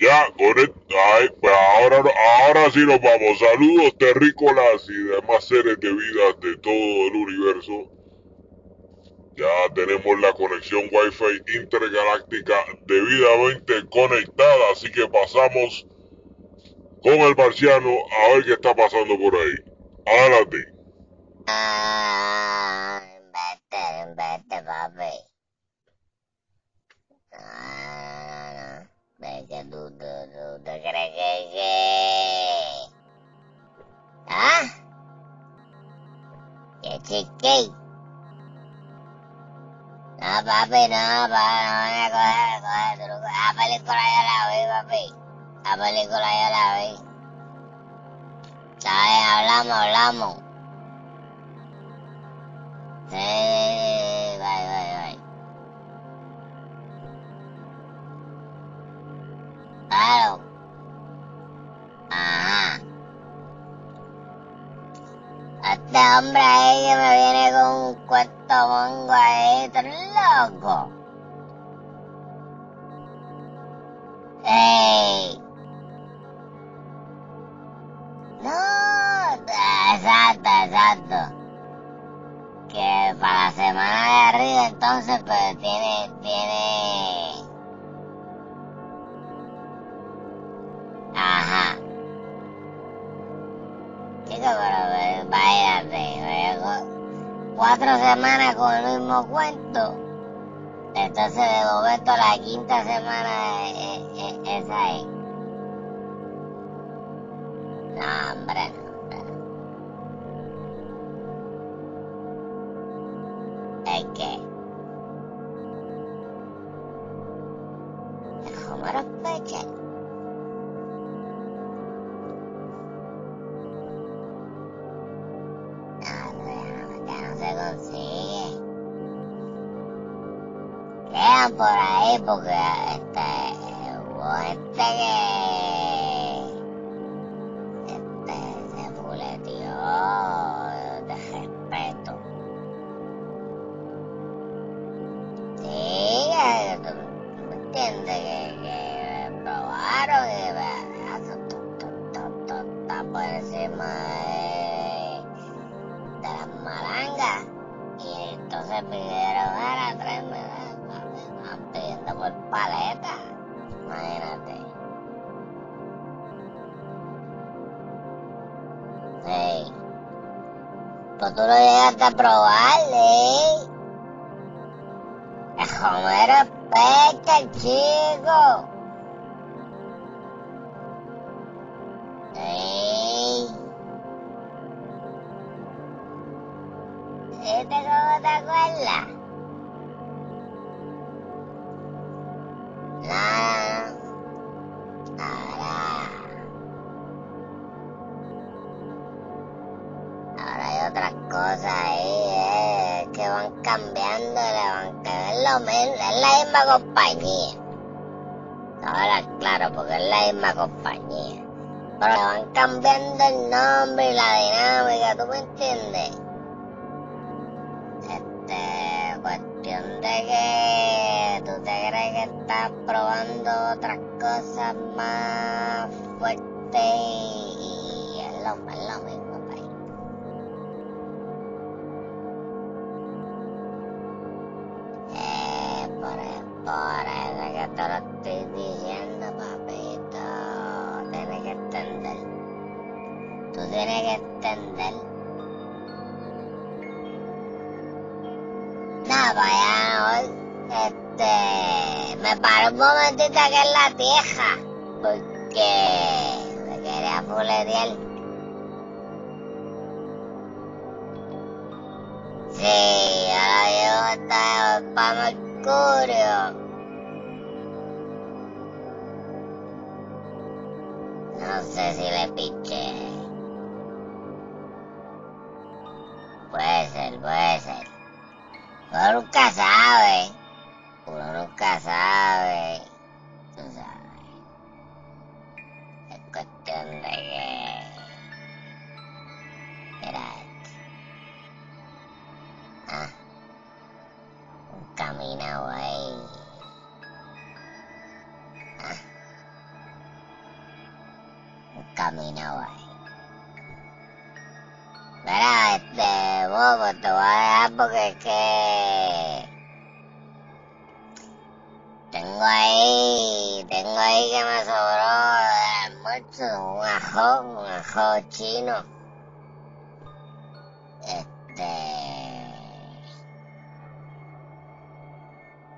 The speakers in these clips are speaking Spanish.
Ya, con el, ay, pues ahora, ahora sí nos vamos. Saludos terrícolas y demás seres de vida de todo el universo. Ya tenemos la conexión Wi-Fi intergaláctica debidamente conectada, así que pasamos con el marciano a ver qué está pasando por ahí. Adelante. Cheesecake? No, papi, no, papi, no me coge, coge truco. La película yo la vi, papi. La película yo la vi. Bien, hablamos, hablamos. Sí, Este hombre ahí que me viene con un cuento mongo ahí, tú loco. ¡Ey! No, exacto, exacto. Que para la semana de arriba entonces pues tiene, tiene... cuatro semanas con el mismo cuento. Entonces de momento la quinta semana es, es- es. No, hombre, no, hombre. Por ahí porque este este que este se fuleteó de respeto. Sí, tú, me entiendes que, que probaron y to- to- está por encima de, de las malangas. Y entonces pidieron, paleta. Imagínate. Sí. Pues tú lo llegaste a probar, ¿eh? Homero pecha, chico. Sí. ¿Viste cómo te acuerdas? Van cambiando, van cambiando. Es lo mismo, es la misma compañía. Ahora, claro, porque es la misma compañía. Pero le van cambiando el nombre y la dinámica, ¿tú me entiendes? Este, cuestión de que tú te crees que estás probando otras cosas más fuertes y, y es, lo, es lo mismo, Tú tienes que entender. Nada, para allá hoy. Este. Me paró un momentito aquí en la tierra. Porque. Me quería fuletear. Sí, ahora yo estaba para Mercurio. No sé si le piché. ya sabes. Tú sabes. Es cuestión de que. Mira este. Ah. Un caminado ahí. Ah. Un caminado ahí. Mira, este bobo, te voy a dejar porque es que tengo ahí, tengo ahí que me sobró del almuerzo, un ajo, un ajo chino. Este...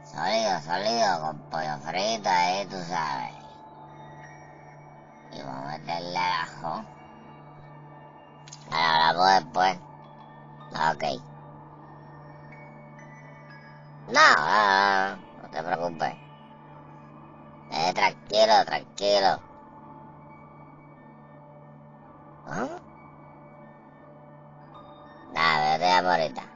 Sólido, sólido, con pollo frito ahí, tú sabes. Y vamos a meterle al ajo. Ahora hablamos después. Ok. No, no te preocupes. Tranquilo, tranquilo. ¿Ah? Nada, te llamo.